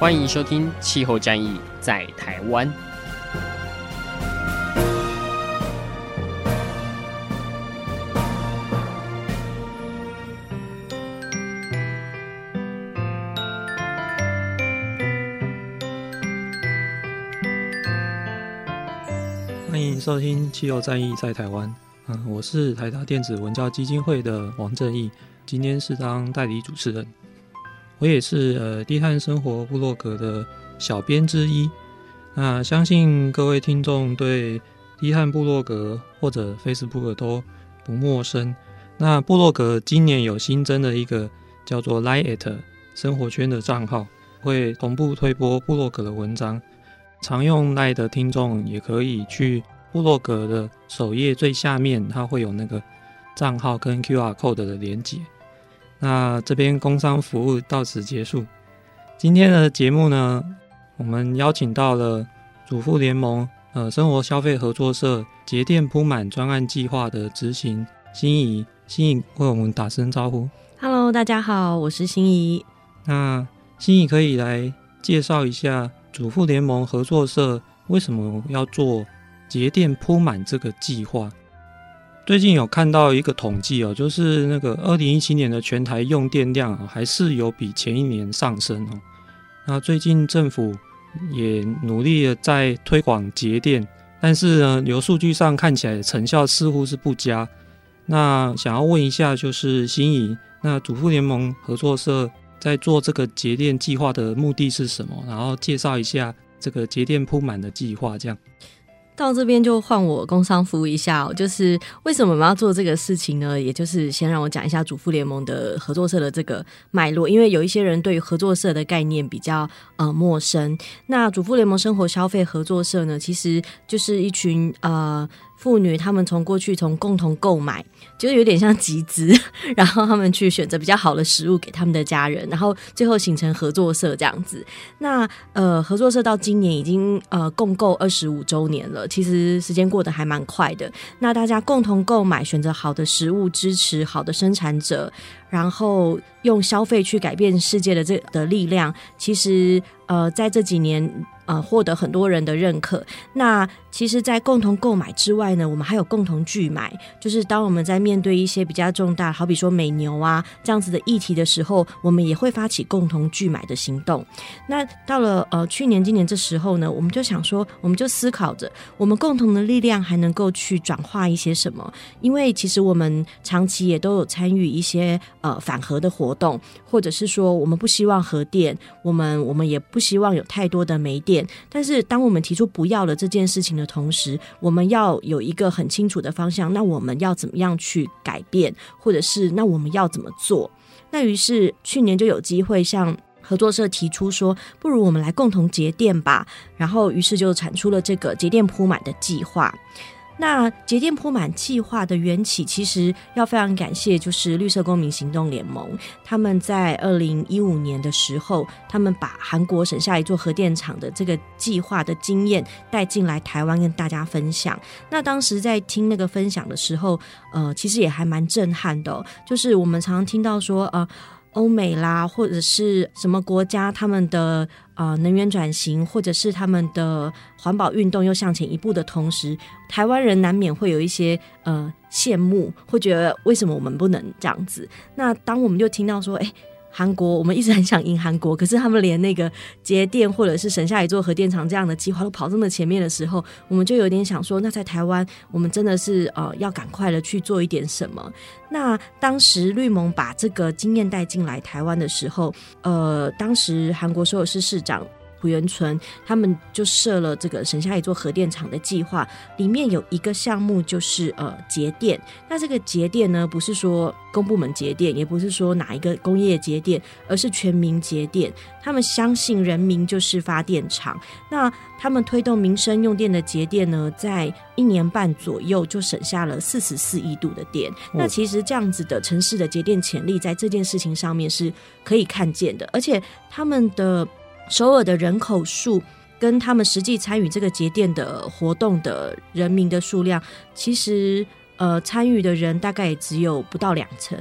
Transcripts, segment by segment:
欢迎收听《气候战役在台湾》。欢迎收听《气候战役在台湾》。嗯，我是台达电子文教基金会的王正义，今天是当代理主持人。我也是呃低碳生活部落格的小编之一。那相信各位听众对低碳部落格或者 Facebook 都不陌生。那部落格今年有新增的一个叫做 Line@ 生活圈的账号，会同步推播部落格的文章。常用 lie 的听众也可以去部落格的首页最下面，它会有那个账号跟 QR code 的连接。那这边工商服务到此结束。今天的节目呢，我们邀请到了主妇联盟呃生活消费合作社节电铺满专案计划的执行心怡，心怡为我们打声招呼。Hello，大家好，我是心怡。那心怡可以来介绍一下主妇联盟合作社为什么要做节电铺满这个计划？最近有看到一个统计哦，就是那个二零一七年的全台用电量啊，还是有比前一年上升哦。那最近政府也努力的在推广节电，但是呢，由数据上看起来成效似乎是不佳。那想要问一下，就是心怡，那主妇联盟合作社在做这个节电计划的目的是什么？然后介绍一下这个节电铺满的计划，这样。到这边就换我工商服务一下哦，就是为什么我们要做这个事情呢？也就是先让我讲一下主妇联盟的合作社的这个脉络，因为有一些人对于合作社的概念比较呃陌生。那主妇联盟生活消费合作社呢，其实就是一群呃。妇女他们从过去从共同购买，就是有点像集资，然后他们去选择比较好的食物给他们的家人，然后最后形成合作社这样子。那呃，合作社到今年已经呃共购二十五周年了，其实时间过得还蛮快的。那大家共同购买，选择好的食物，支持好的生产者，然后用消费去改变世界的这的力量，其实呃在这几年。呃，获得很多人的认可。那其实，在共同购买之外呢，我们还有共同拒买。就是当我们在面对一些比较重大，好比说美牛啊这样子的议题的时候，我们也会发起共同拒买的行动。那到了呃去年、今年这时候呢，我们就想说，我们就思考着，我们共同的力量还能够去转化一些什么？因为其实我们长期也都有参与一些呃反核的活动，或者是说，我们不希望核电，我们我们也不希望有太多的煤电。但是，当我们提出不要了这件事情的同时，我们要有一个很清楚的方向。那我们要怎么样去改变，或者是那我们要怎么做？那于是去年就有机会向合作社提出说，不如我们来共同节电吧。然后，于是就产出了这个节电铺满的计划。那节电铺满计划的缘起，其实要非常感谢，就是绿色公民行动联盟。他们在二零一五年的时候，他们把韩国省下一座核电厂的这个计划的经验带进来台湾，跟大家分享。那当时在听那个分享的时候，呃，其实也还蛮震撼的。就是我们常常听到说，呃。欧美啦，或者是什么国家，他们的啊能源转型，或者是他们的环保运动又向前一步的同时，台湾人难免会有一些呃羡慕，会觉得为什么我们不能这样子？那当我们就听到说，哎。韩国，我们一直很想赢韩国，可是他们连那个节电或者是省下一座核电厂这样的计划都跑这么前面的时候，我们就有点想说，那在台湾，我们真的是呃要赶快的去做一点什么。那当时绿盟把这个经验带进来台湾的时候，呃，当时韩国所有市市长浦原村，他们就设了这个省下一座核电厂的计划，里面有一个项目就是呃节电。那这个节电呢，不是说公部门节电，也不是说哪一个工业节电，而是全民节电。他们相信人民就是发电厂，那他们推动民生用电的节电呢，在一年半左右就省下了四十四亿度的电。那其实这样子的城市的节电潜力，在这件事情上面是可以看见的，而且他们的。首尔的人口数跟他们实际参与这个节电的活动的人民的数量，其实呃参与的人大概也只有不到两成。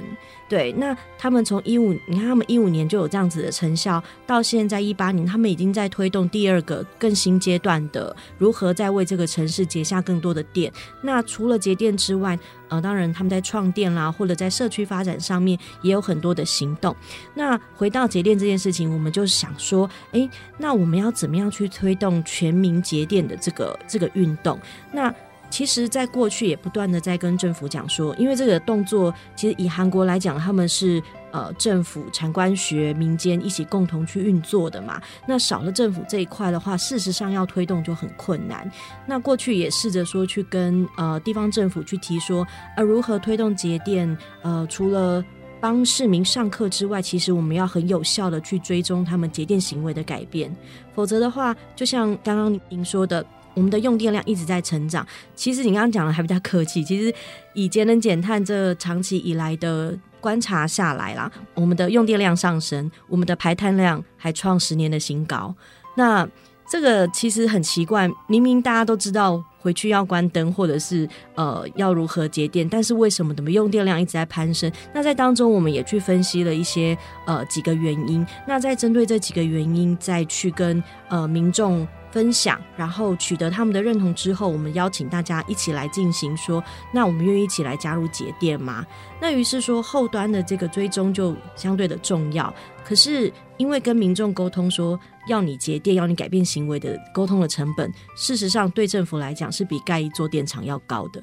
对，那他们从一五，你看他们一五年就有这样子的成效，到现在一八年，他们已经在推动第二个更新阶段的如何在为这个城市节下更多的电。那除了节电之外，呃，当然他们在创电啦，或者在社区发展上面也有很多的行动。那回到节电这件事情，我们就想说，诶，那我们要怎么样去推动全民节电的这个这个运动？那其实，在过去也不断的在跟政府讲说，因为这个动作，其实以韩国来讲，他们是呃政府、产官学、民间一起共同去运作的嘛。那少了政府这一块的话，事实上要推动就很困难。那过去也试着说去跟呃地方政府去提说，呃如何推动节电，呃除了帮市民上课之外，其实我们要很有效的去追踪他们节电行为的改变，否则的话，就像刚刚您说的。我们的用电量一直在成长。其实你刚刚讲的还比较客气。其实以节能减碳这长期以来的观察下来啦，我们的用电量上升，我们的排碳量还创十年的新高。那这个其实很奇怪，明明大家都知道回去要关灯，或者是呃要如何节电，但是为什么怎么用电量一直在攀升？那在当中我们也去分析了一些呃几个原因。那在针对这几个原因，再去跟呃民众。分享，然后取得他们的认同之后，我们邀请大家一起来进行说，那我们愿意一起来加入节电吗？那于是说后端的这个追踪就相对的重要。可是因为跟民众沟通说要你节电，要你改变行为的沟通的成本，事实上对政府来讲是比盖一座电厂要高的。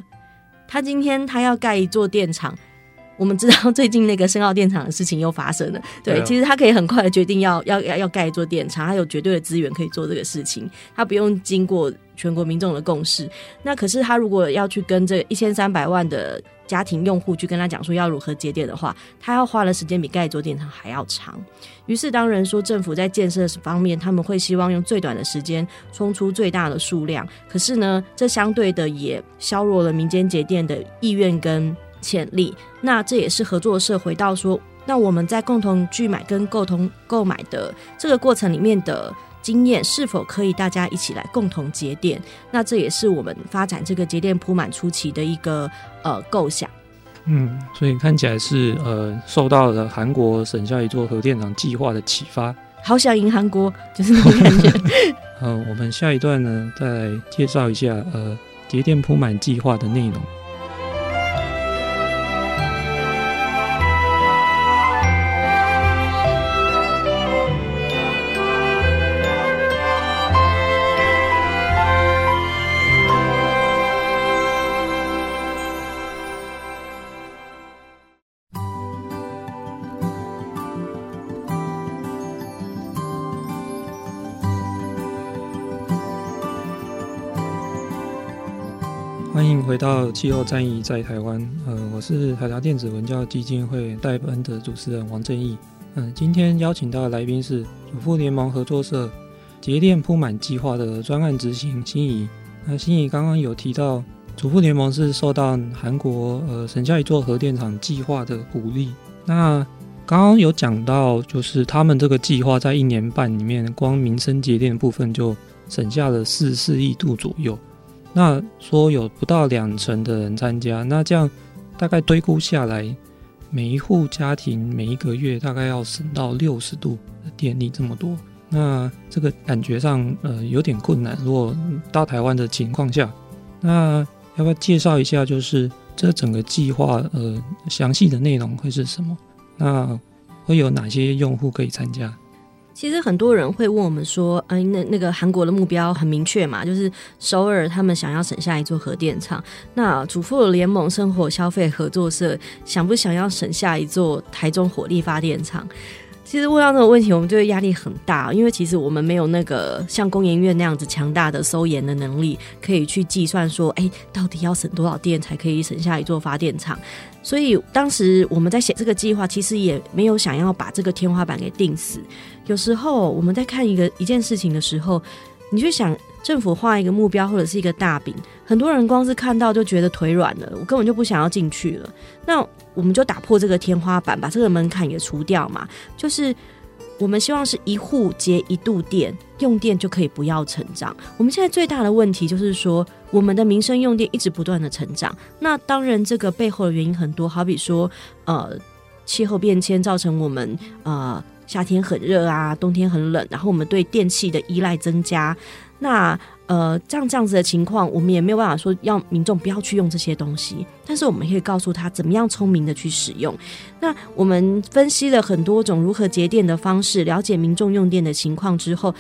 他今天他要盖一座电厂。我们知道最近那个深澳电厂的事情又发生了，对，其实他可以很快的决定要要要要盖一座电厂，他有绝对的资源可以做这个事情，他不用经过全国民众的共识。那可是他如果要去跟这一千三百万的家庭用户去跟他讲说要如何节电的话，他要花的时间比盖一座电厂还要长。于是当然说政府在建设方面，他们会希望用最短的时间冲出最大的数量，可是呢，这相对的也削弱了民间节电的意愿跟。潜力，那这也是合作社回到说，那我们在共同聚买跟共同购买的这个过程里面的经验，是否可以大家一起来共同节点？那这也是我们发展这个节点铺满初期的一个呃构想。嗯，所以看起来是呃受到了韩国省下一座核电厂计划的启发。好想赢韩国，就是那种感觉。呃，我们下一段呢，再介绍一下呃节电铺满计划的内容。欢迎回到气候战役在台湾。呃，我是台达电子文教基金会代班的主持人王正义。嗯、今天邀请到的来宾是主妇联盟合作社节电铺满计划的专案执行心怡。那心怡刚刚有提到，主妇联盟是受到韩国呃省下一座核电厂计划的鼓励。那刚刚有讲到，就是他们这个计划在一年半里面，光民生节电部分就省下了四四亿度左右。那说有不到两成的人参加，那这样大概堆估下来，每一户家庭每一个月大概要省到六十度的电力这么多，那这个感觉上呃有点困难。如果到台湾的情况下，那要不要介绍一下，就是这整个计划呃详细的内容会是什么？那会有哪些用户可以参加？其实很多人会问我们说，嗯、呃，那那个韩国的目标很明确嘛，就是首尔他们想要省下一座核电厂。那主妇联盟生活消费合作社想不想要省下一座台中火力发电厂？其实问到这个问题，我们就会压力很大，因为其实我们没有那个像工研院那样子强大的收研的能力，可以去计算说，哎，到底要省多少电才可以省下一座发电厂。所以当时我们在写这个计划，其实也没有想要把这个天花板给定死。有时候我们在看一个一件事情的时候，你就想政府画一个目标或者是一个大饼，很多人光是看到就觉得腿软了，我根本就不想要进去了。那我们就打破这个天花板，把这个门槛也除掉嘛。就是我们希望是一户接一度电，用电就可以不要成长。我们现在最大的问题就是说，我们的民生用电一直不断的成长。那当然，这个背后的原因很多，好比说，呃，气候变迁造成我们呃夏天很热啊，冬天很冷，然后我们对电器的依赖增加。那呃，这样这样子的情况，我们也没有办法说要民众不要去用这些东西，但是我们可以告诉他怎么样聪明的去使用。那我们分析了很多种如何节电的方式，了解民众用电的情况之后，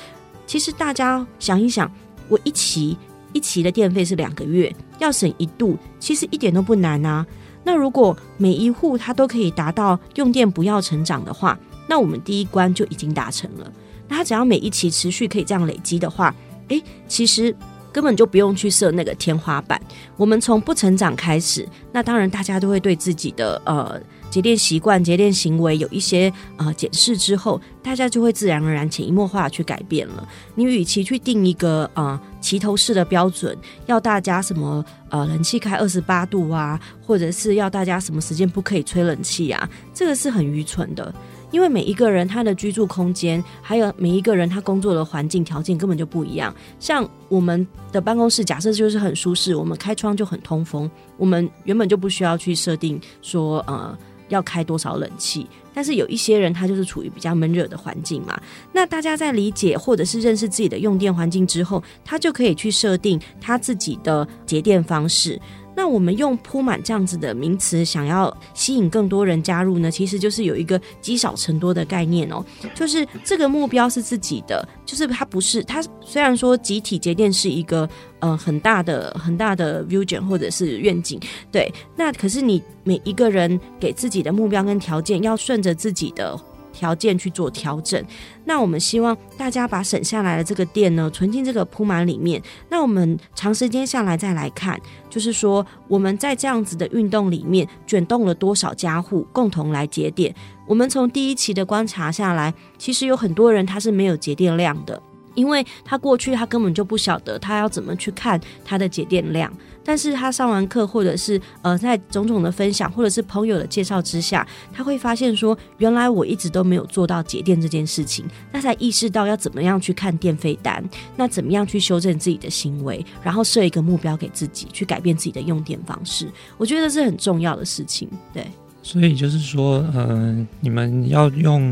其实大家想一想，我一期一期的电费是两个月，要省一度，其实一点都不难啊。那如果每一户他都可以达到用电不要成长的话，那我们第一关就已经达成了。那他只要每一期持续可以这样累积的话，诶，其实根本就不用去设那个天花板。我们从不成长开始，那当然大家都会对自己的呃节电习惯、节电行为有一些呃检视之后，大家就会自然而然潜移默化去改变了。你与其去定一个呃齐头式的标准，要大家什么呃冷气开二十八度啊，或者是要大家什么时间不可以吹冷气啊，这个是很愚蠢的。因为每一个人他的居住空间，还有每一个人他工作的环境条件根本就不一样。像我们的办公室，假设就是很舒适，我们开窗就很通风，我们原本就不需要去设定说呃要开多少冷气。但是有一些人他就是处于比较闷热的环境嘛，那大家在理解或者是认识自己的用电环境之后，他就可以去设定他自己的节电方式。那我们用铺满这样子的名词，想要吸引更多人加入呢，其实就是有一个积少成多的概念哦，就是这个目标是自己的，就是它不是它虽然说集体节电是一个呃很大的很大的 vision 或者是愿景，对，那可是你每一个人给自己的目标跟条件要顺着自己的。条件去做调整，那我们希望大家把省下来的这个电呢，存进这个铺满里面。那我们长时间下来再来看，就是说我们在这样子的运动里面卷动了多少家户共同来节电。我们从第一期的观察下来，其实有很多人他是没有节电量的，因为他过去他根本就不晓得他要怎么去看他的节电量。但是他上完课，或者是呃，在种种的分享，或者是朋友的介绍之下，他会发现说，原来我一直都没有做到节电这件事情，那才意识到要怎么样去看电费单，那怎么样去修正自己的行为，然后设一个目标给自己，去改变自己的用电方式。我觉得是很重要的事情。对，所以就是说，嗯、呃，你们要用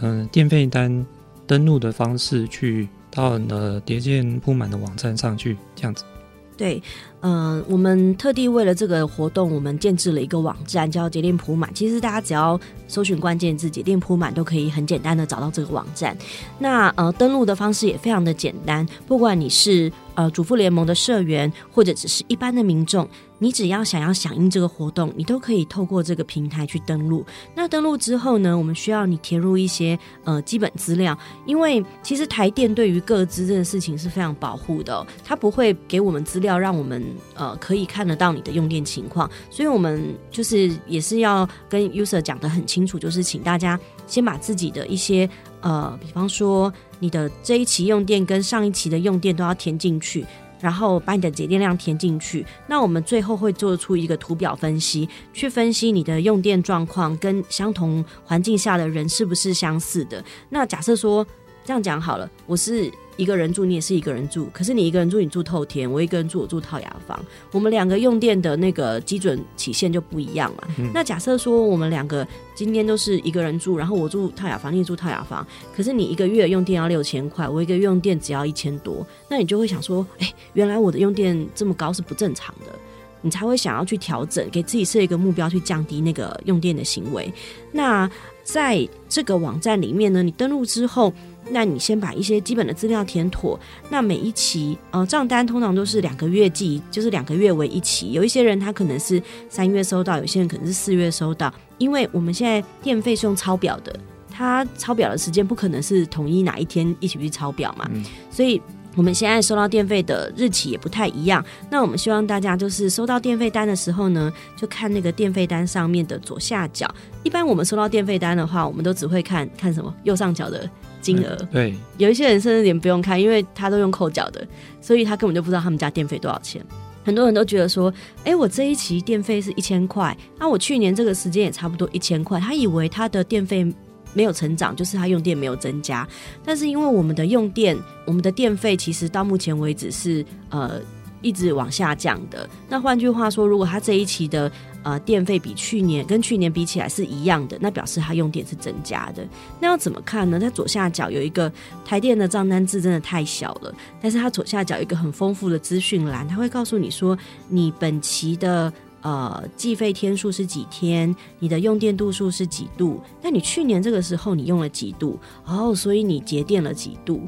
嗯、呃、电费单登录的方式去到你的叠件铺满的网站上去，这样子。对。嗯、我们特地为了这个活动，我们建置了一个网站，叫节电铺满。其实大家只要搜寻关键字“节电铺满”，都可以很简单的找到这个网站。那呃，登录的方式也非常的简单，不管你是呃主妇联盟的社员，或者只是一般的民众，你只要想要响应这个活动，你都可以透过这个平台去登录。那登录之后呢，我们需要你填入一些呃基本资料，因为其实台电对于各资这件事情是非常保护的、它不会给我们资料让我们。呃，可以看得到你的用电情况，所以我们就是也是要跟 user 讲得很清楚，就是请大家先把自己的一些呃，比方说你的这一期用电跟上一期的用电都要填进去，然后把你的节电量填进去。那我们最后会做出一个图表分析，去分析你的用电状况跟相同环境下的人是不是相似的。那假设说这样讲好了，我是。一个人住，你也是一个人住，可是你一个人住，你住透天；我一个人住，我住套雅房。我们两个用电的那个基准起线就不一样嘛。嗯、那假设说我们两个今天都是一个人住，然后我住套雅房，你也住套雅房，可是你一个月用电要六千块，我一个月用电只要一千多，那你就会想说，哎，原来我的用电这么高是不正常的，你才会想要去调整，给自己设一个目标，去降低那个用电的行为。那在这个网站里面呢，你登录之后。那你先把一些基本的资料填妥。那每一期呃账单通常都是两个月计，就是两个月为一期。有一些人他可能是三月收到，有些人可能是四月收到。因为我们现在电费是用抄表的，它抄表的时间不可能是统一哪一天一起去抄表嘛，嗯、所以我们现在收到电费的日期也不太一样。那我们希望大家就是收到电费单的时候呢，就看那个电费单上面的左下角。一般我们收到电费单的话，我们都只会看看什么右上角的金额。对，有一些人甚至连不用看，因为他都用扣缴的，所以他根本就不知道他们家电费多少钱。很多人都觉得说，哎，我这一期电费是一千块，那我去年这个时间也差不多一千块。他以为他的电费没有成长，就是他用电没有增加。但是因为我们的用电，我们的电费其实到目前为止是呃一直往下降的。那换句话说，如果他这一期的呃，电费比去年跟去年比起来是一样的，那表示它用电是增加的。那要怎么看呢？它左下角有一个台电的账单字，真的太小了。但是它左下角有一个很丰富的资讯栏，它会告诉你说，你本期的呃计费天数是几天，你的用电度数是几度，那你去年这个时候你用了几度，哦，所以你节电了几度。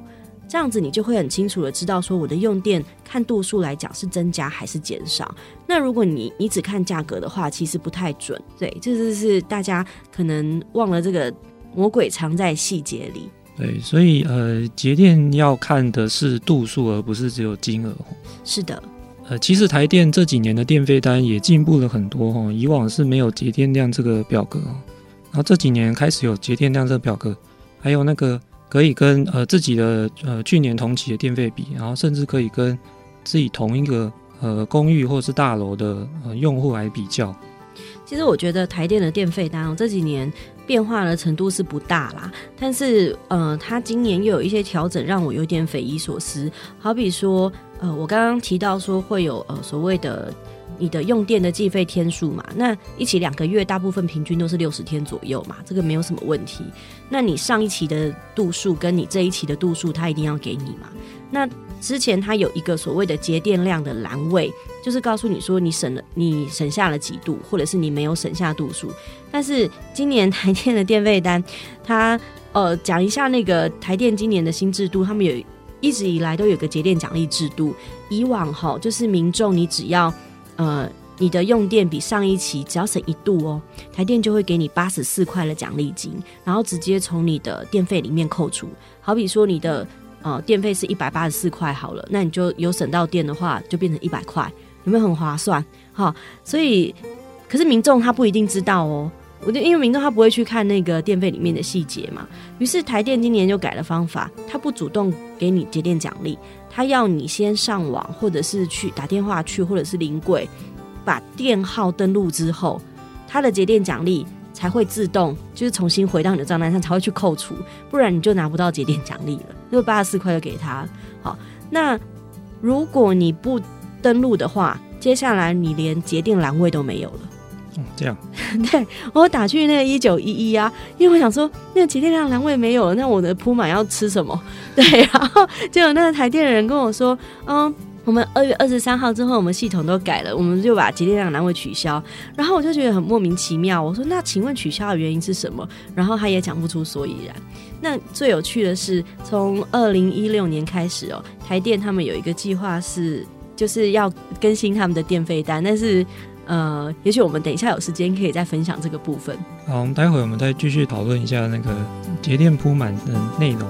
这样子你就会很清楚的知道说，我的用电看度数来讲是增加还是减少。那如果你你只看价格的话，其实不太准。对，这就是大家可能忘了这个魔鬼藏在细节里。对，所以呃，节电要看的是度数，而不是只有金额。是的，呃，其实台电这几年的电费单也进步了很多哈，以往是没有节电量这个表格，然后这几年开始有节电量这个表格，还有那个。可以跟呃自己的呃去年同期的电费比，然后甚至可以跟自己同一个呃公寓或是大楼的呃用户来比较。其实我觉得台电的电费单这几年变化的程度是不大啦，但是呃它今年又有一些调整，让我有点匪夷所思。好比说呃我刚刚提到说会有呃所谓的。你的用电的计费天数嘛，那一起两个月，大部分平均都是六十天左右嘛，这个没有什么问题。那你上一期的度数跟你这一期的度数，它一定要给你嘛。那之前它有一个所谓的节电量的栏位，就是告诉你说你省了，你省下了几度，或者是你没有省下度数。但是今年台电的电费单，它呃讲一下那个台电今年的新制度，他们有一直以来都有个节电奖励制度。以往哈，就是民众你只要呃，你的用电比上一期只要省一度哦，台电就会给你八十四块的奖励金，然后直接从你的电费里面扣除。好比说你的呃电费是一百八十四块好了，那你就有省到电的话，就变成一百块，有没有很划算？哈，所以可是民众他不一定知道哦，我就因为民众他不会去看那个电费里面的细节嘛，于是台电今年就改了方法，他不主动给你节电奖励。他要你先上网，或者是去打电话去，或者是临柜，把电号登录之后，他的节电奖励才会自动就是重新回到你的账单上，才会去扣除，不然你就拿不到节电奖励了。就八十四块就给他。好，那如果你不登录的话，接下来你连节电栏位都没有了。哦，这样。对，我打去那个一九一一啊，因为我想说那个节电量栏位没有了，那我的铺满要吃什么？对，然后结果那个台电的人跟我说，嗯，我们二月二十三号之后，我们系统都改了，我们就把节电量栏位取消。然后我就觉得很莫名其妙，我说那请问取消的原因是什么？然后他也讲不出所以然。那最有趣的是，从二零一六年开始哦，台电他们有一个计划是，就是要更新他们的电费单，但是。呃，也许我们等一下有时间可以再分享这个部分。好，我们待会我们再继续讨论一下那个节电铺满的内容。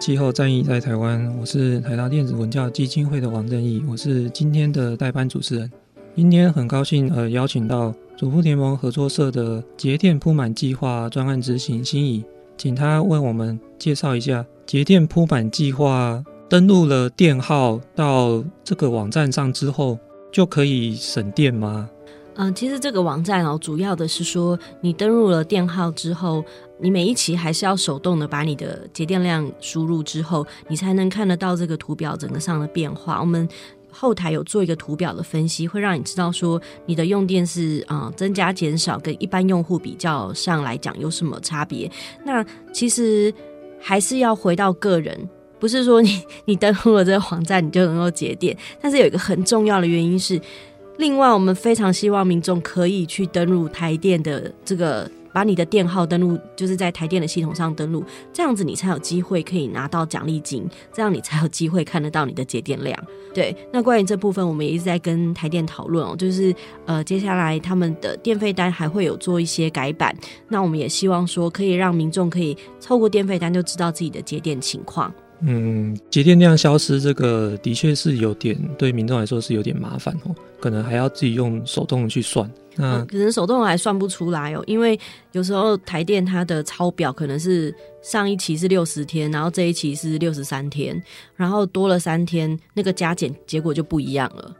气候战役在台湾，我是台大电子文教基金会的王正义，我是今天的代班主持人。今天很高兴呃邀请到主妇联盟合作社的节电铺满计划专案执行心怡，请他为我们介绍一下节电铺满计划登录了电号到这个网站上之后就可以省电吗？嗯、其实这个网站哦，主要的是说你登录了电号之后。你每一期还是要手动的把你的节电量输入之后，你才能看得到这个图表整个上的变化。我们后台有做一个图表的分析，会让你知道说你的用电是啊、增加减少，跟一般用户比较上来讲有什么差别。那其实还是要回到个人，不是说你 你登录了这个网站你就能够节电，但是有一个很重要的原因是，另外我们非常希望民众可以去登录台电的这个。把你的电号登录，就是在台电的系统上登录，这样子你才有机会可以拿到奖励金，这样你才有机会看得到你的节电量。对，那关于这部分，我们也一直在跟台电讨论哦，就是呃，接下来他们的电费单还会有做一些改版，那我们也希望说可以让民众可以透过电费单就知道自己的节电情况。嗯，节电量消失这个的确是有点对民众来说是有点麻烦哦，可能还要自己用手动去算。那、嗯、可能手动还算不出来哦，因为有时候台电它的抄表可能是上一期是六十天，然后这一期是六十三天，然后多了三天，那个加减结果就不一样了。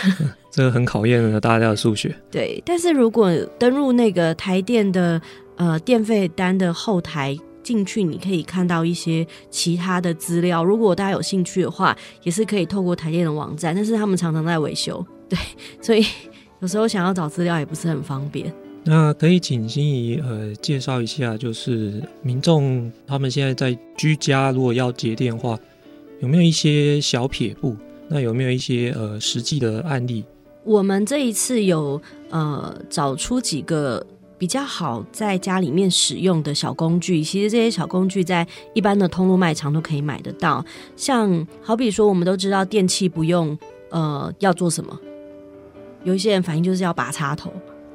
这个很考验了大家的数学。对，但是如果登入那个台电的呃电费单的后台。进去你可以看到一些其他的资料，如果大家有兴趣的话，也是可以透过台电的网站，但是他们常常在维修，对，所以有时候想要找资料也不是很方便。那可以请心怡呃介绍一下，就是民众他们现在在居家如果要接电的话，有没有一些小撇步？那有没有一些呃实际的案例？我们这一次有呃找出几个。比较好在家里面使用的小工具，其实这些小工具在一般的通路卖场都可以买得到。像好比说，我们都知道电器不用呃要做什么，有一些人反应就是要拔插头。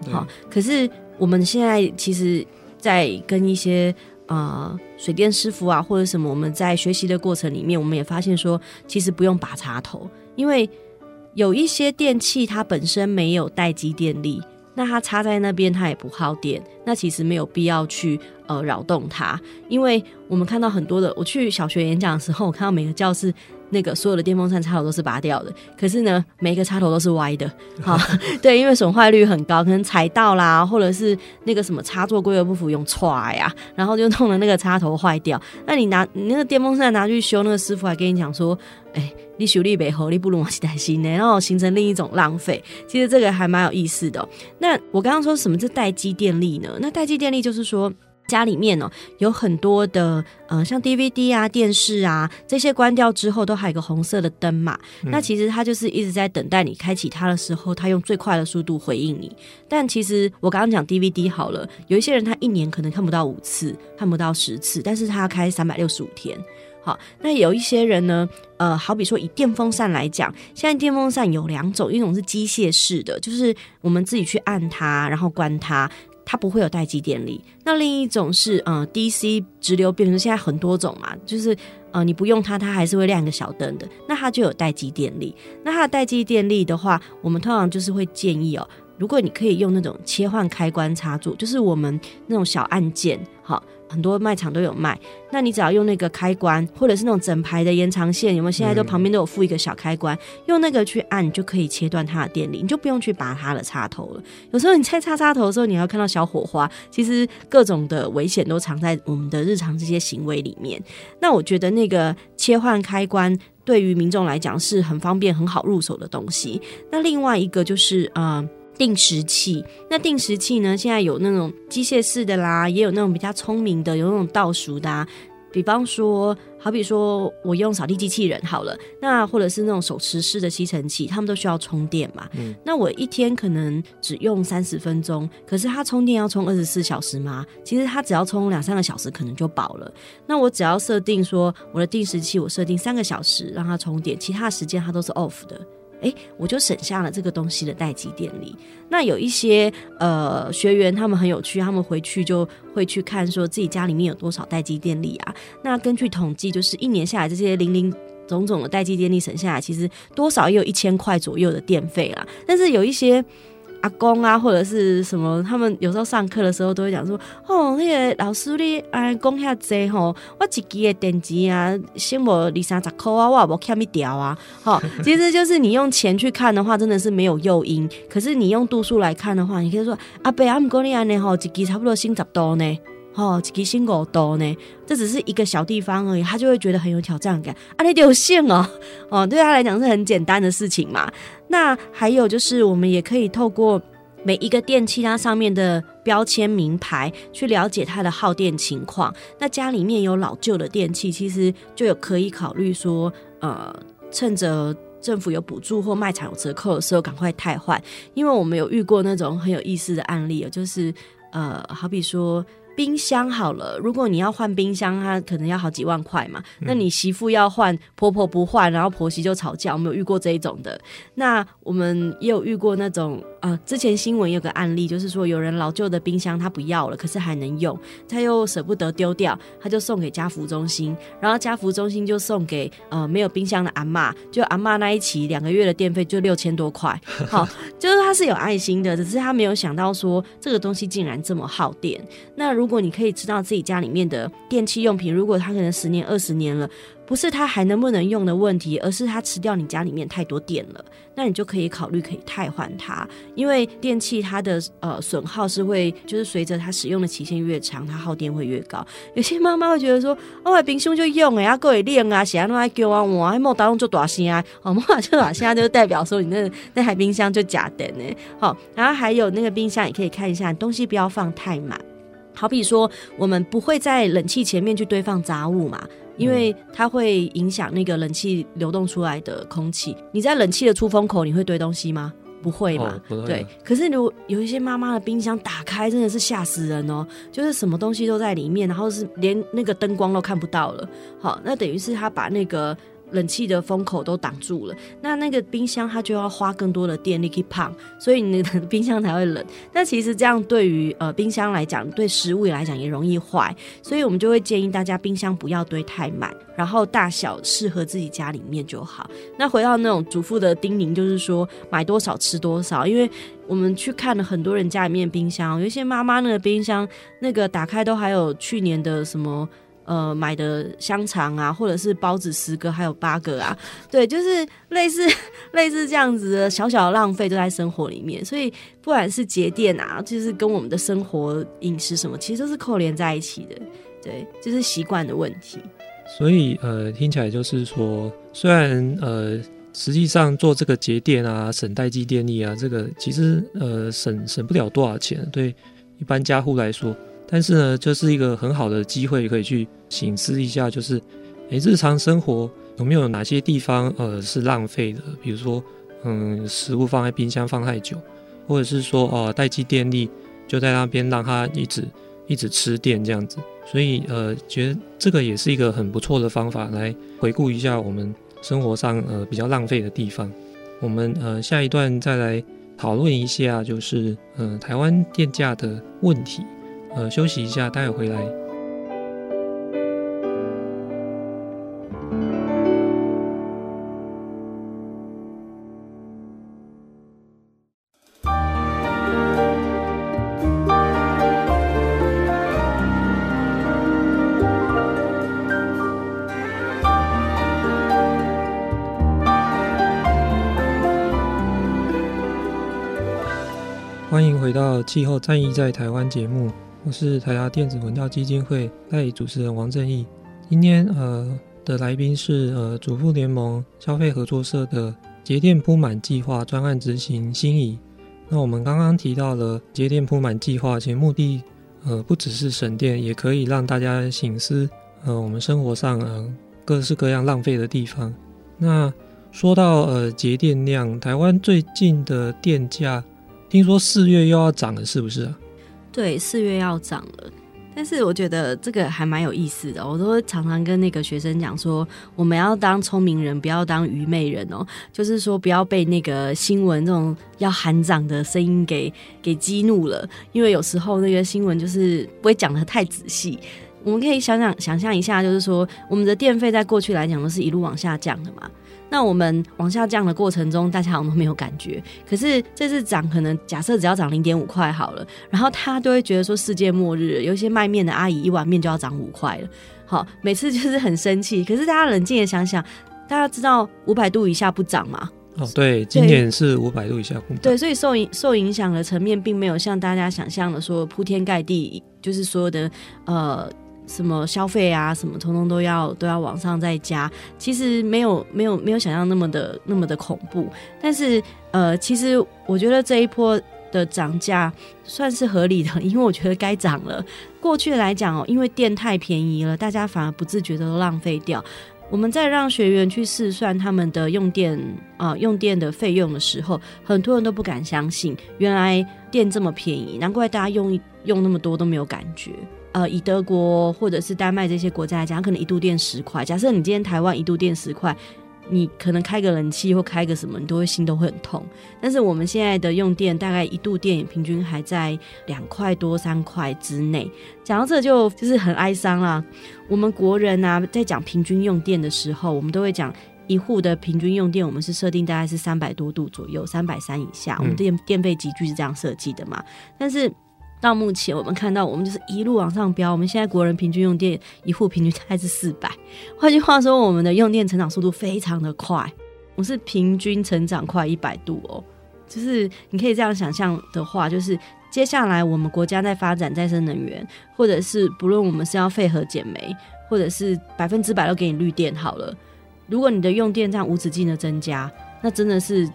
好，可是我们现在其实，在跟一些呃水电师傅啊或者什么，我们在学习的过程里面，我们也发现说，其实不用拔插头，因为有一些电器它本身没有待机电力。那它插在那边，它也不耗电，那其实没有必要去呃扰动它，因为我们看到很多的，我去小学演讲的时候，我看到每个教室那个所有的电风扇插头都是拔掉的，可是呢，每一个插头都是歪的，好，对，因为损坏率很高，可能踩到啦，或者是那个什么插座规格不符用踹呀，然后就弄得那个插头坏掉。那你拿你那个电风扇拿去修，那个师傅还跟你讲说，哎、欸。你修理不好，你不如买一台新的，然后形成另一种浪费。其实这个还蛮有意思的。那我刚刚说什么是待机电力呢？那待机电力就是说家里面哦有很多的呃，像 DVD 啊、电视啊这些关掉之后，都还有一个红色的灯嘛。那其实它就是一直在等待你开启它的时候，它用最快的速度回应你。但其实我刚刚讲 DVD 好了，有一些人他一年可能看不到五次，看不到十次，但是他要开三百六十五天。好，那有一些人呢，呃，好比说以电风扇来讲，现在电风扇有两种，一种是机械式的，就是我们自己去按它，然后关它，它不会有待机电力。那另一种是嗯 DC 直流变成现在很多种嘛，就是呃你不用它，它还是会亮一个小灯的，那它就有待机电力。那它的待机电力的话，我们通常就是会建议哦，如果你可以用那种切换开关插座，就是我们那种小按键，好。很多卖场都有卖，那你只要用那个开关，或者是那种整排的延长线，有没有？现在都旁边都有附一个小开关，用那个去按，就可以切断它的电力，你就不用去拔它的插头了。有时候你拆插插头的时候，你要看到小火花，其实各种的危险都藏在我们的日常这些行为里面。那我觉得那个切换开关对于民众来讲是很方便、很好入手的东西。那另外一个就是呃。定时器，那定时器呢？现在有那种机械式的啦，也有那种比较聪明的，有那种倒数的啊。比方说，好比说我用扫地机器人好了，那或者是那种手持式的吸尘器，他们都需要充电嘛。嗯。那我一天可能只用三十分钟，可是它充电要充二十四小时吗？其实它只要充两三个小时可能就饱了。那我只要设定说我的定时器，我设定三个小时让它充电，其他的时间它都是 off 的。诶，我就省下了这个东西的待机电力。那有一些呃学员，他们很有趣，他们回去就会去看，说自己家里面有多少待机电力啊。那根据统计，就是一年下来，这些零零总总的待机电力省下来，其实多少也有一千块左右的电费啦。但是有一些。阿公啊，或者是什么，他们有时候上课的时候都会讲说：“哦，那个老师你哎讲遐济吼，我一支的电池啊，先无二三十块啊，我也无欠一条啊。”好，其实就是你用钱去看的话，真的是没有诱因。可是你用度数来看的话，你可以说：“阿伯，阿姆哥你安尼吼，一支差不多新十度呢。”哦，几星狗多呢？这只是一个小地方而已，他就会觉得很有挑战感。啊，你有线哦，哦，对他来讲是很简单的事情嘛。那还有就是，我们也可以透过每一个电器它上面的标签名牌，去了解它的耗电情况。那家里面有老旧的电器，其实就有可以考虑说，呃，趁着政府有补助或卖场有折扣的时候，赶快汰换。因为我们有遇过那种很有意思的案例，就是呃，好比说。冰箱好了，如果你要换冰箱，它可能要好几万块嘛。那你媳妇要换，婆婆不换，然后婆媳就吵架。我们有遇过这一种的。那我们也有遇过那种，呃，之前新闻有个案例，就是说有人老旧的冰箱他不要了，可是还能用，他又舍不得丢掉，他就送给家福中心，然后家福中心就送给呃没有冰箱的阿妈，就阿妈那一期两个月的电费就六千多块。好，就是他是有爱心的，只是他没有想到说这个东西竟然这么耗电。那如果你可以知道自己家里面的电器用品，如果它可能十年、二十年了，不是它还能不能用的问题，而是它吃掉你家里面太多电了，那你就可以考虑可以汰换它，因为电器它的呃损耗是会就是随着它使用的期限越长，它耗电会越高。有些妈妈会觉得说，哦，冰箱就用哎，啊，够会练啊，写都爱叫啊，我还莫打用做大声啊，哦，莫打就大声就代表说你那那台冰箱就假的呢。好，然后还有那个冰箱也可以看一下，东西不要放太满。好比说，我们不会在冷气前面去堆放杂物嘛，因为它会影响那个冷气流动出来的空气。你在冷气的出风口，你会堆东西吗？不会嘛？哦、会。对。可是如有一些妈妈的冰箱打开，真的是吓死人哦，就是什么东西都在里面，然后是连那个灯光都看不到了。好，那等于是他把那个。冷气的风口都挡住了，那那个冰箱它就要花更多的电力去胖，所以你的 冰箱才会冷。那其实这样对于呃冰箱来讲，对食物来讲也容易坏，所以我们就会建议大家冰箱不要堆太满，然后大小适合自己家里面就好。那回到那种主妇的叮咛，就是说买多少吃多少，因为我们去看了很多人家里面冰箱，有一些妈妈那个冰箱那个打开都还有去年的什么。呃，买的香肠啊，或者是包子十个，还有八个啊，对，就是类似 类似这样子的小小的浪费都在生活里面，所以不管是节电啊，就是跟我们的生活饮食什么，其实都是扣连在一起的，对，就是习惯的问题。所以呃，听起来就是说，虽然呃，实际上做这个节电啊，省待机电力啊，这个其实呃省省不了多少钱，对一般家户来说。但是呢，就是一个很好的机会，可以去醒思一下，就是，诶，日常生活有没有哪些地方呃是浪费的？比如说，嗯，食物放在冰箱放太久，或者是说，哦，待机电力就在那边让它一直一直吃电这样子。所以，呃，觉得这个也是一个很不错的方法，来回顾一下我们生活上呃比较浪费的地方。我们呃下一段再来讨论一下，就是呃台湾电价的问题。呃，休息一下，待会回来。欢迎回到《气候战役在台湾》节目。我是台达电子文教基金会代理主持人王正义。今天呃的来宾是呃主妇联盟消费合作社的节电铺满计划专案执行心怡。那我们刚刚提到了节电铺满计划，其实目的呃不只是省电，也可以让大家省思呃我们生活上呃各式各样浪费的地方。那说到呃节电量，台湾最近的电价听说四月又要涨了，是不是啊？对，四月要涨了，但是我觉得这个还蛮有意思的。我都常常跟那个学生讲说，我们要当聪明人，不要当愚昧人哦。就是说，不要被那个新闻这种要喊涨的声音给给激怒了，因为有时候那个新闻就是不会讲得太仔细。我们可以想想想象一下，就是说，我们的电费在过去来讲都是一路往下降的嘛。那我们往下降的过程中，大家好像都没有感觉。可是这次涨，可能假设只要涨零点五块好了，然后他都会觉得说世界末日。有一些卖面的阿姨一碗面就要涨五块了，好，每次就是很生气。可是大家冷静的想想，大家知道五百度以下不涨吗？哦，对，今年是五百度以下空档。对，所以受影受影响的层面，并没有像大家想象的说铺天盖地，就是所有的呃什么消费啊，什么通通都要都要往上再加。其实没有没有没有想象那么的那么的恐怖。但是呃，其实我觉得这一波的涨价算是合理的，因为我觉得该涨了。过去来讲哦，因为电太便宜了，大家反而不自觉的都浪费掉。我们在让学员去试算他们的用电啊、用电的费用的时候，很多人都不敢相信，原来电这么便宜，难怪大家用用那么多都没有感觉。呃，以德国或者是丹麦这些国家来讲，可能一度电十块。假设你今天台湾一度电十块。你可能开个冷气或开个什么，你都会心都会很痛。但是我们现在的用电大概一度电平均还在两块多三块之内。讲到这就就是很哀伤啦。我们国人啊，在讲平均用电的时候，我们都会讲一户的平均用电，我们是设定大概是三百多度左右，三百三以下，我们电电费级距是这样设计的嘛。但是到目前，我们看到我们就是一路往上飙。我们现在国人平均用电一户平均大概是四百。换句话说，我们的用电成长速度非常的快。我是平均成长快一百度哦。就是你可以这样想象的话，就是接下来我们国家在发展再生能源，或者是不论我们是要废核减煤，或者是百分之百都给你绿电好了。如果你的用电这样无止境的增加，那真的是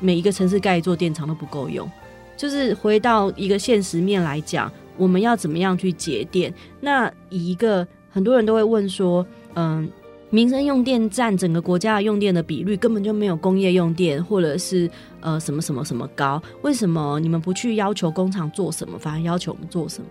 每一个城市盖一座电厂都不够用。就是回到一个现实面来讲，我们要怎么样去节电？那以一个很多人都会问说，嗯，民生用电占整个国家用电的比率根本就没有工业用电或者是呃什么什么什么高，为什么你们不去要求工厂做什么，反而要求我们做什么？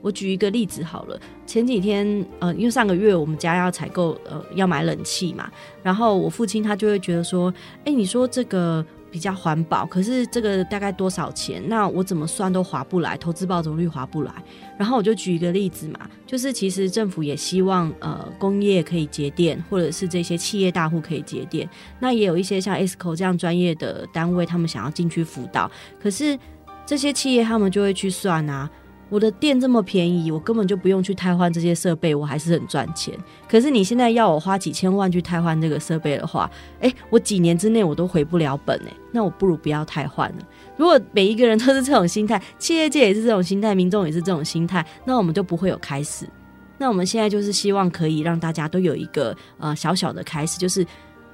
我举一个例子好了，前几天呃，因为上个月我们家要采购呃要买冷气嘛，然后我父亲他就会觉得说，哎，你说这个。比较环保，可是这个大概多少钱？那我怎么算都划不来，投资报酬率划不来。然后我就举一个例子嘛，就是其实政府也希望呃工业可以节电，或者是这些企业大户可以节电。那也有一些像 ESCO 这样专业的单位，他们想要进去辅导。可是这些企业他们就会去算啊。我的店这么便宜，我根本就不用去汰换这些设备，我还是很赚钱。可是你现在要我花几千万去汰换这个设备的话，诶，我几年之内我都回不了本诶，那我不如不要汰换了。如果每一个人都是这种心态，企业界也是这种心态，民众也是这种心态，那我们就不会有开始。那我们现在就是希望可以让大家都有一个呃小小的开始，就是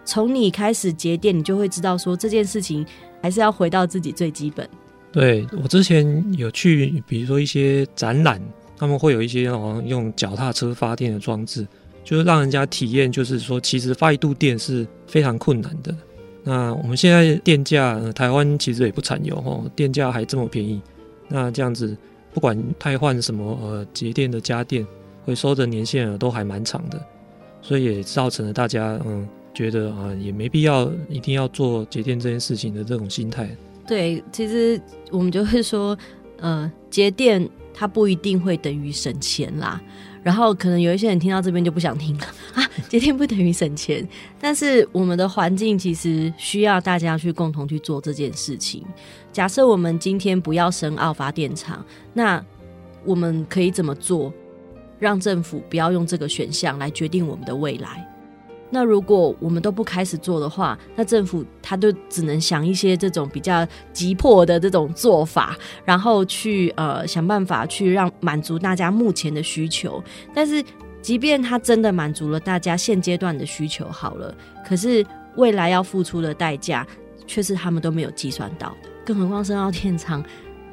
从你开始节电，你就会知道说这件事情还是要回到自己最基本。对，我之前有去，比如说一些展览，他们会有一些好像用脚踏车发电的装置，就是让人家体验，就是说其实发一度电是非常困难的。那我们现在电价，呃，台湾其实也不产油哦，电价还这么便宜，那这样子不管汰换什么呃节电的家电，回收的年限都还蛮长的，所以也造成了大家嗯觉得啊也没必要一定要做节电这件事情的这种心态。对，其实我们就会说，呃，节电它不一定会等于省钱啦。然后可能有一些人听到这边就不想听了 啊，节电不等于省钱。但是我们的环境其实需要大家去共同去做这件事情。假设我们今天不要升澳发电厂，那我们可以怎么做，让政府不要用这个选项来决定我们的未来？那如果我们都不开始做的话，那政府他就只能想一些这种比较急迫的这种做法，然后去呃想办法去让满足大家目前的需求。但是，即便他真的满足了大家现阶段的需求，好了，可是未来要付出的代价却是他们都没有计算到的。更何况深澳电厂，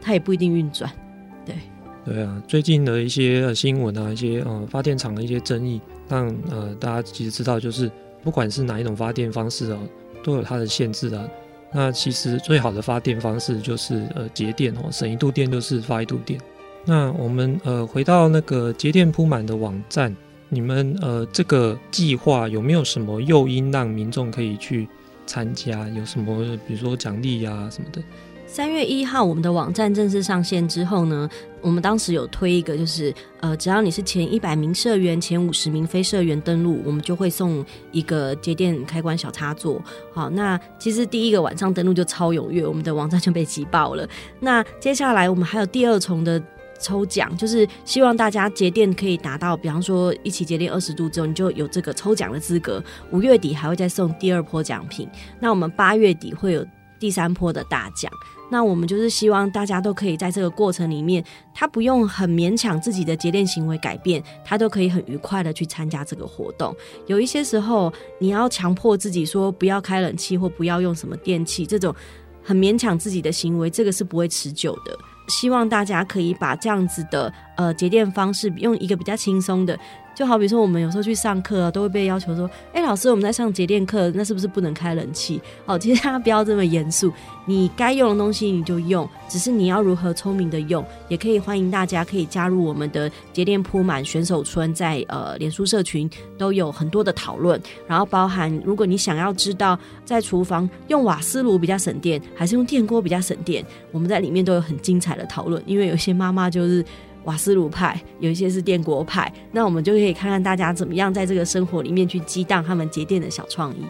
它也不一定运转。对，对啊，最近的一些新闻啊，一些呃发电厂的一些争议。让呃大家其实知道，就是不管是哪一种发电方式哦，都有它的限制啊。那其实最好的发电方式就是呃节电哦，省一度电就是发一度电。那我们呃回到那个节电铺满的网站，你们呃这个计划有没有什么诱因让民众可以去参加？有什么比如说奖励呀什么的？三月一号，我们的网站正式上线之后呢，我们当时有推一个，就是呃，只要你是前一百名社员、前五十名非社员登录，我们就会送一个节电开关小插座。好，那其实第一个晚上登录就超踊跃，我们的网站就被挤爆了。那接下来我们还有第二重的抽奖，就是希望大家节电可以达到，比方说一起节电二十度之后，你就有这个抽奖的资格。五月底还会再送第二波奖品，那我们八月底会有第三波的大奖。那我们就是希望大家都可以在这个过程里面，他不用很勉强自己的节电行为改变，他都可以很愉快的去参加这个活动。有一些时候，你要强迫自己说不要开冷气或不要用什么电器，这种很勉强自己的行为，这个是不会持久的。希望大家可以把这样子的呃节电方式，用一个比较轻松的。就好比说，我们有时候去上课，都会被要求说：“哎、老师，我们在上节电课，那是不是不能开冷气？”哦，其实大家不要这么严肃，你该用的东西你就用，只是你要如何聪明的用。也可以欢迎大家可以加入我们的节电铺满选手村，在呃脸书社群都有很多的讨论，然后包含如果你想要知道在厨房用瓦斯炉比较省电，还是用电锅比较省电，我们在里面都有很精彩的讨论。因为有些妈妈就是。瓦斯炉派，有一些是电锅派，那我们就可以看看大家怎么样在这个生活里面去激荡他们节电的小创意。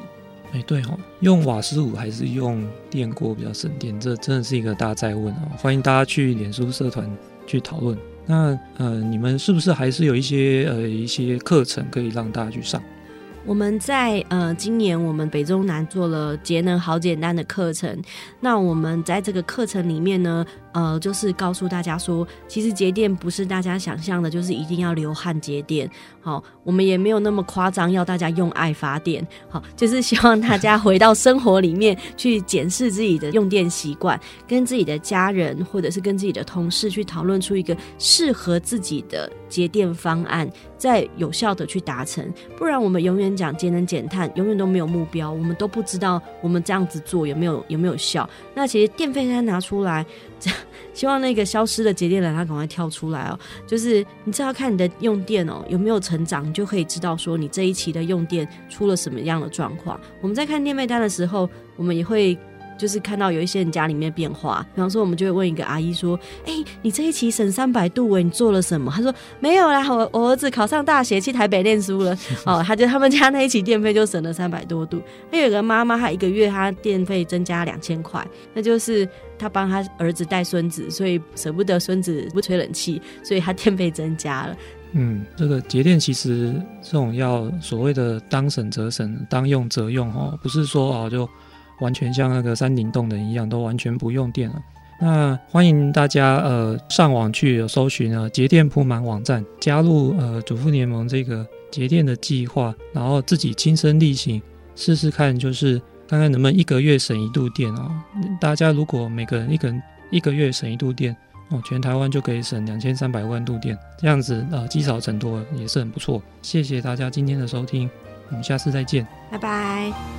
哎、欸，对哦，用瓦斯炉还是用电锅比较省电？这真的是一个大在问哦！欢迎大家去脸书社团去讨论。那呃，你们是不是还是有一些呃一些课程可以让大家去上？我们在呃今年我们北中南做了节能好简单的课程。那我们在这个课程里面呢，呃，就是告诉大家说，其实节电不是大家想象的，就是一定要流汗节电。好，我们也没有那么夸张，要大家用爱发电。好，就是希望大家回到生活里面去检视自己的用电习惯，跟自己的家人或者是跟自己的同事去讨论出一个适合自己的节电方案，再有效的去达成。不然，我们永远讲节能减碳，永远都没有目标，我们都不知道我们这样子做有没有有没有效。那其实电费应该拿出来。希望那个消失的节电人他赶快跳出来哦！就是你只要看你的用电哦有没有成长，你就可以知道说你这一期的用电出了什么样的状况。我们在看电费单的时候，我们也会。就是看到有一些人家里面变化，比方说我们就会问一个阿姨说：“哎、欸，你这一期省三百度哎，你做了什么？”她说：“没有啦，我我儿子考上大学去台北念书了。”哦，他就他们家那一期电费就省了三百多度。还有个妈妈，她一个月她电费增加两千块，那就是她帮她儿子带孙子，所以舍不得孙子不吹冷气，所以她电费增加了。嗯，这个节电其实这种要所谓的当省则省，当用则用哦，不是说哦就。完全像那个山顶洞人一样，都完全不用电了。那欢迎大家呃上网去搜寻啊节电铺满网站，加入呃主妇联盟这个节电的计划，然后自己亲身力行试试看，就是看看能不能一个月省一度电哦。大家如果每个人一个人一个月省一度电哦，全台湾就可以省两千三百万度电，这样子呃积少成多也是很不错。谢谢大家今天的收听，我们下次再见，拜拜。